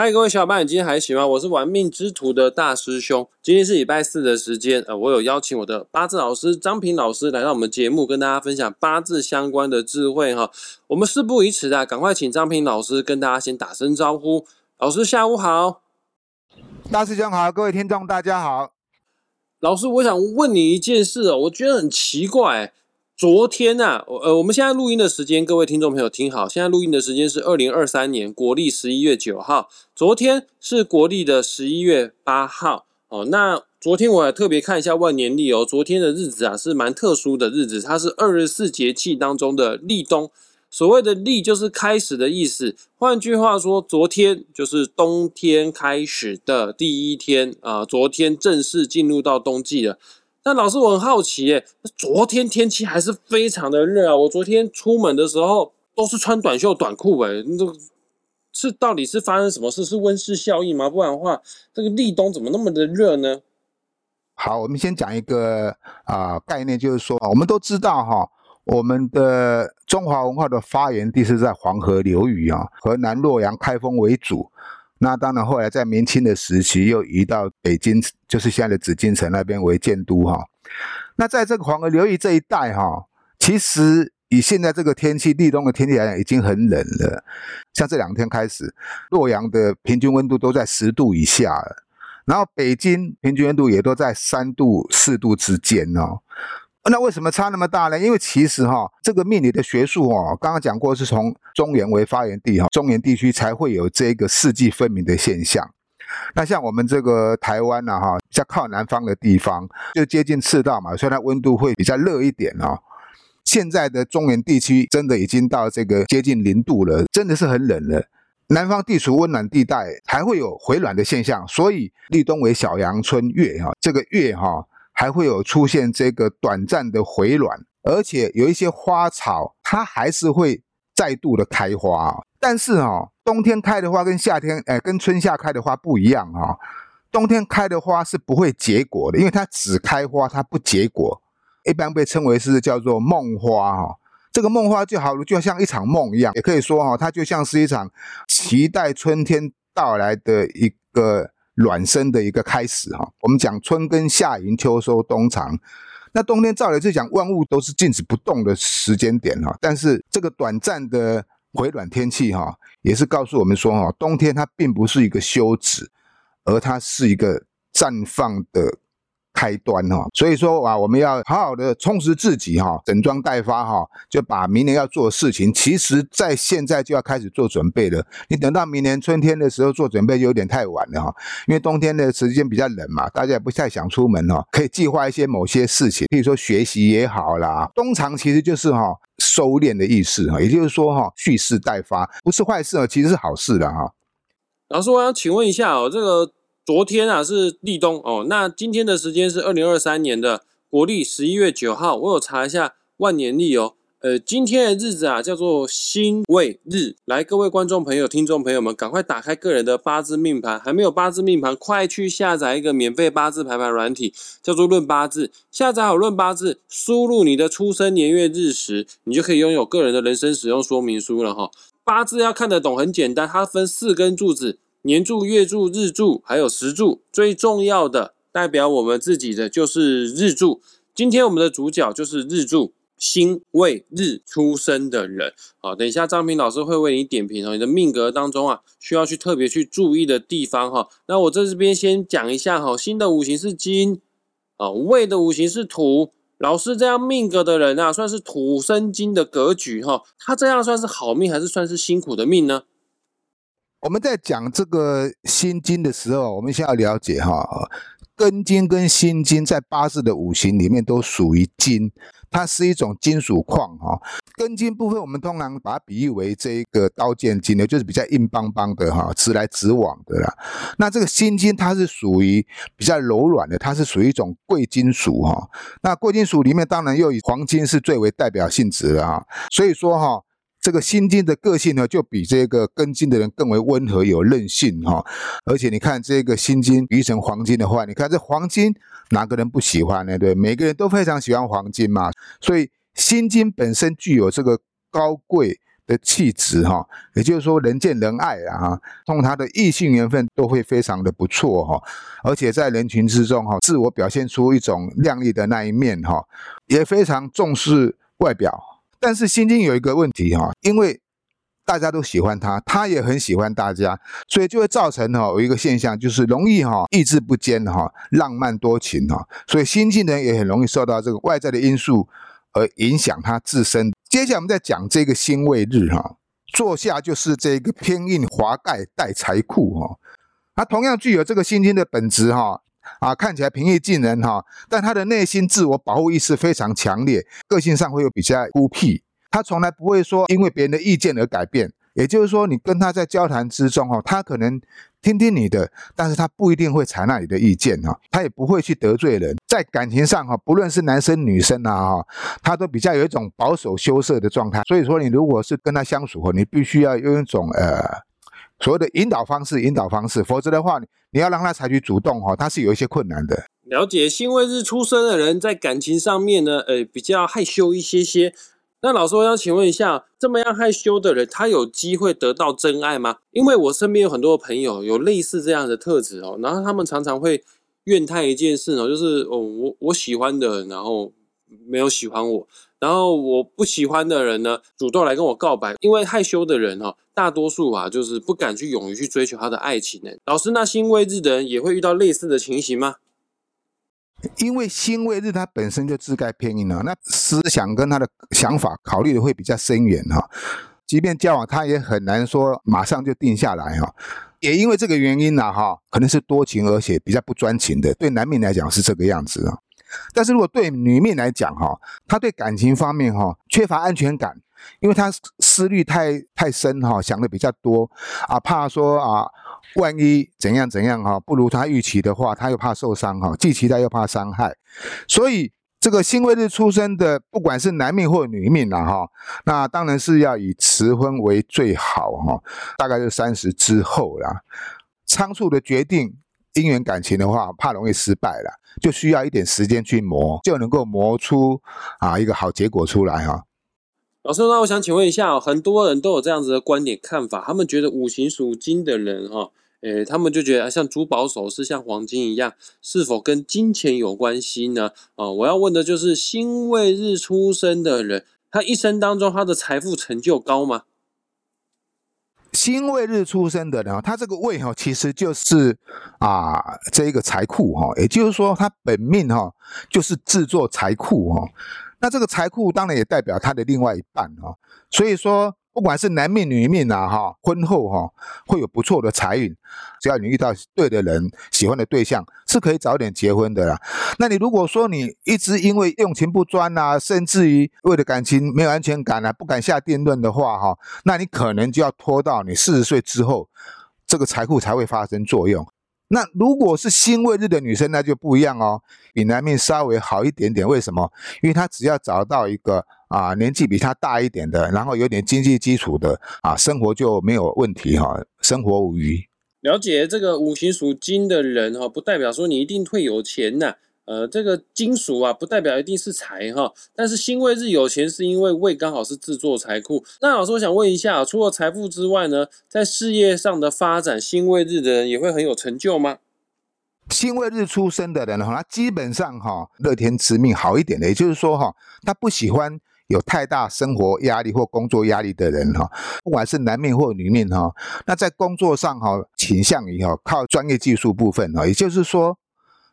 嗨，各位小伙伴，你今天还行吗？我是玩命之徒的大师兄。今天是礼拜四的时间，呃，我有邀请我的八字老师张平老师来到我们节目，跟大家分享八字相关的智慧哈。我们事不宜迟啊，赶快请张平老师跟大家先打声招呼。老师下午好，大师兄好，各位听众大家好。老师，我想问你一件事哦，我觉得很奇怪。昨天呐，呃，我们现在录音的时间，各位听众朋友听好，现在录音的时间是二零二三年国历十一月九号，昨天是国历的十一月八号哦。那昨天我还特别看一下万年历哦，昨天的日子啊是蛮特殊的日子，它是二十四节气当中的立冬。所谓的立就是开始的意思，换句话说，昨天就是冬天开始的第一天啊，昨天正式进入到冬季了。但老师，我很好奇耶，昨天天气还是非常的热啊！我昨天出门的时候都是穿短袖短裤诶，这是到底是发生什么事？是温室效应吗？不然的话，这个立冬怎么那么的热呢？好，我们先讲一个啊概念，就是说，我们都知道哈，我们的中华文化的发源地是在黄河流域啊，河南洛阳、开封为主。那当然，后来在明清的时期又移到北京，就是现在的紫禁城那边为建都哈。那在这个黄河流域这一带哈，其实以现在这个天气，立冬的天气来讲，已经很冷了。像这两天开始，洛阳的平均温度都在十度以下了，然后北京平均温度也都在三度四度之间哦。那为什么差那么大呢？因为其实哈，这个命理的学术哦，刚刚讲过是从中原为发源地哈，中原地区才会有这个四季分明的现象。那像我们这个台湾呢哈，比较靠南方的地方，就接近赤道嘛，所以它温度会比较热一点哦。现在的中原地区真的已经到这个接近零度了，真的是很冷了。南方地处温暖地带，还会有回暖的现象，所以立冬为小阳春月哈，这个月哈。还会有出现这个短暂的回暖，而且有一些花草，它还是会再度的开花。但是哈，冬天开的花跟夏天，哎，跟春夏开的花不一样哈。冬天开的花是不会结果的，因为它只开花，它不结果，一般被称为是叫做梦花哈。这个梦花就好，就像一场梦一样，也可以说哈，它就像是一场期待春天到来的一个。卵生的一个开始哈，我们讲春耕夏耘秋收冬藏，那冬天照理是讲万物都是静止不动的时间点哈，但是这个短暂的回暖天气哈，也是告诉我们说哈，冬天它并不是一个休止，而它是一个绽放的。开端哈，所以说啊，我们要好好的充实自己哈，整装待发哈，就把明年要做的事情，其实在现在就要开始做准备了。你等到明年春天的时候做准备，就有点太晚了哈。因为冬天的时间比较冷嘛，大家也不太想出门哈，可以计划一些某些事情，比如说学习也好啦。冬藏其实就是哈收敛的意思哈，也就是说哈蓄势待发，不是坏事哦，其实是好事的哈。老师，我想请问一下哦，这个。昨天啊是立冬哦，那今天的时间是二零二三年的国历十一月九号。我有查一下万年历哦，呃，今天的日子啊叫做辛未日。来，各位观众朋友、听众朋友们，赶快打开个人的八字命盘，还没有八字命盘，快去下载一个免费八字排盘软体，叫做论八字。下载好论八字，输入你的出生年月日时，你就可以拥有个人的人生使用说明书了哈。八字要看得懂，很简单，它分四根柱子。年柱、月柱、日柱，还有时柱，最重要的代表我们自己的就是日柱。今天我们的主角就是日柱，辛未日出生的人。好，等一下张平老师会为你点评哦，你的命格当中啊，需要去特别去注意的地方哈。那我在这边先讲一下哈，辛的五行是金，啊，未的五行是土。老师这样命格的人啊，算是土生金的格局哈。他这样算是好命，还是算是辛苦的命呢？我们在讲这个心经的时候，我们先要了解哈，根金跟心金在八字的五行里面都属于金，它是一种金属矿哈。根金部分我们通常把它比喻为这个刀剑金，就是比较硬邦邦的哈，直来直往的啦。那这个心金它是属于比较柔软的，它是属于一种贵金属哈。那贵金属里面当然又以黄金是最为代表性质的哈，所以说哈。这个心金的个性呢，就比这个根金的人更为温和有韧性哈。而且你看这个心金鱼成黄金的话，你看这黄金哪个人不喜欢呢？对，每个人都非常喜欢黄金嘛。所以心金本身具有这个高贵的气质哈，也就是说人见人爱啊哈，通他的异性缘分都会非常的不错哈，而且在人群之中哈，自我表现出一种靓丽的那一面哈，也非常重视外表。但是心经有一个问题哈，因为大家都喜欢他，他也很喜欢大家，所以就会造成哈有一个现象，就是容易哈意志不坚哈，浪漫多情哈，所以心经人也很容易受到这个外在的因素而影响他自身。接下来我们再讲这个辛未日哈，坐下就是这个偏印华盖带财库哈，它同样具有这个心经的本质哈。啊，看起来平易近人哈，但他的内心自我保护意识非常强烈，个性上会有比较孤僻。他从来不会说因为别人的意见而改变，也就是说，你跟他在交谈之中哈，他可能听听你的，但是他不一定会采纳你的意见哈，他也不会去得罪人。在感情上哈，不论是男生女生啊哈，他都比较有一种保守羞涩的状态。所以说，你如果是跟他相处哈，你必须要用一种呃。所谓的引导方式，引导方式，否则的话，你要让他采取主动哈，他是有一些困难的。了解，辛未日出生的人在感情上面呢，呃，比较害羞一些些。那老师，我想请问一下，这么样害羞的人，他有机会得到真爱吗？因为我身边有很多朋友有类似这样的特质哦，然后他们常常会怨叹一件事哦，就是哦，我我喜欢的，然后没有喜欢我。然后我不喜欢的人呢，主动来跟我告白，因为害羞的人哈，大多数啊就是不敢去勇于去追求他的爱情呢。老师，那辛未日的人也会遇到类似的情形吗？因为辛未日他本身就自盖偏硬了，那思想跟他的想法考虑的会比较深远哈。即便交往，他也很难说马上就定下来哈。也因为这个原因呢哈，可能是多情而且比较不专情的，对男命来讲是这个样子啊。但是如果对女命来讲，哈，她对感情方面，哈，缺乏安全感，因为她思虑太太深，哈，想的比较多，啊，怕说啊，万一怎样怎样，哈，不如她预期的话，她又怕受伤，哈，既期待又怕伤害，所以这个辛未日出生的，不管是男命或女命呐，哈，那当然是要以迟婚为最好，哈，大概是三十之后啦，仓促的决定。姻缘感情的话，怕容易失败了，就需要一点时间去磨，就能够磨出啊一个好结果出来哈。老师，那我想请问一下，很多人都有这样子的观点看法，他们觉得五行属金的人哈，诶，他们就觉得像珠宝首饰、像黄金一样，是否跟金钱有关系呢？啊，我要问的就是辛未日出生的人，他一生当中他的财富成就高吗？辛未日出生的人，他这个未哈，其实就是啊，这一个财库哈，也就是说，他本命哈就是制作财库哈。那这个财库当然也代表他的另外一半哈，所以说。不管是男命女命啊，哈，婚后哈会有不错的财运，只要你遇到对的人，喜欢的对象，是可以早点结婚的啦。那你如果说你一直因为用情不专啊，甚至于为了感情没有安全感啊，不敢下定论的话，哈，那你可能就要拖到你四十岁之后，这个财库才会发生作用。那如果是辛未日的女生，那就不一样哦，比男命稍微好一点点。为什么？因为她只要找到一个啊年纪比他大一点的，然后有点经济基础的啊，生活就没有问题哈，生活无虞。了解这个五行属金的人哈，不代表说你一定会有钱呐。呃，这个金属啊，不代表一定是财哈。但是辛未日有钱，是因为未刚好是制作财库。那老师，我想问一下，除了财富之外呢，在事业上的发展，辛未日的人也会很有成就吗？辛未日出生的人哈，他基本上哈，乐天知命好一点的，也就是说哈，他不喜欢有太大生活压力或工作压力的人哈，不管是男命或女命哈，那在工作上哈，倾向于哈靠专业技术部分哈，也就是说。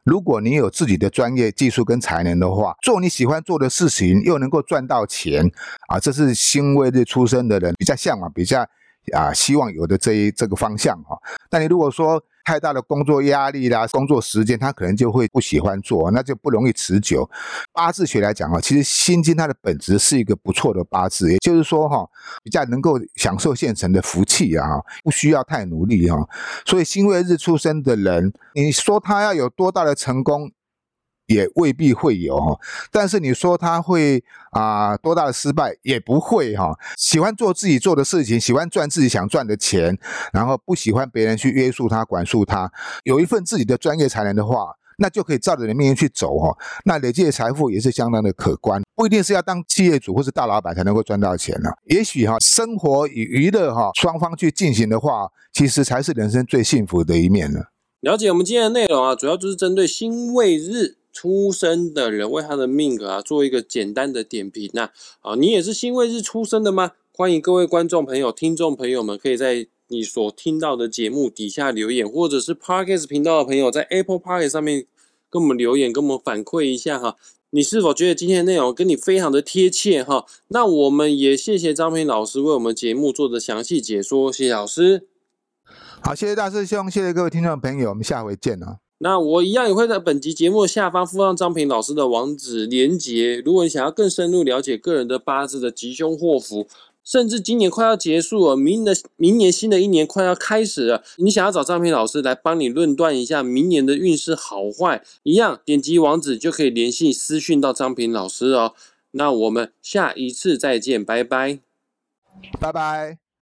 如果你有自己的专业技术跟才能的话，做你喜欢做的事情，又能够赚到钱，啊，这是辛未日出生的人比较向往、比较啊希望有的这一这个方向哈。那你如果说，太大的工作压力啦，工作时间他可能就会不喜欢做，那就不容易持久。八字学来讲啊，其实辛金它的本质是一个不错的八字，也就是说哈，比较能够享受现成的福气啊，不需要太努力哈。所以辛未日出生的人，你说他要有多大的成功？也未必会有哈，但是你说他会啊多大的失败也不会哈。喜欢做自己做的事情，喜欢赚自己想赚的钱，然后不喜欢别人去约束他、管束他，有一份自己的专业才能的话，那就可以照着你的命运去走哈。那累积的财富也是相当的可观。不一定是要当企业主或是大老板才能够赚到钱呢。也许哈，生活与娱乐哈双方去进行的话，其实才是人生最幸福的一面呢。了解我们今天的内容啊，主要就是针对星位日出生的人为他的命格啊做一个简单的点评呐。啊，你也是辛未日出生的吗？欢迎各位观众朋友、听众朋友们，可以在你所听到的节目底下留言，或者是 Parkes 频道的朋友在 Apple Park 上面跟我们留言，跟我们反馈一下哈。你是否觉得今天的内容跟你非常的贴切哈？那我们也谢谢张平老师为我们节目做的详细解说，谢谢老师。好，谢谢大师兄，谢谢各位听众朋友，我们下回见啊。那我一样也会在本集节目下方附上张平老师的网址连接。如果你想要更深入了解个人的八字的吉凶祸福，甚至今年快要结束了，明的明年新的一年快要开始了，你想要找张平老师来帮你论断一下明年的运势好坏，一样点击网址就可以联系私讯到张平老师哦。那我们下一次再见，拜拜，拜拜。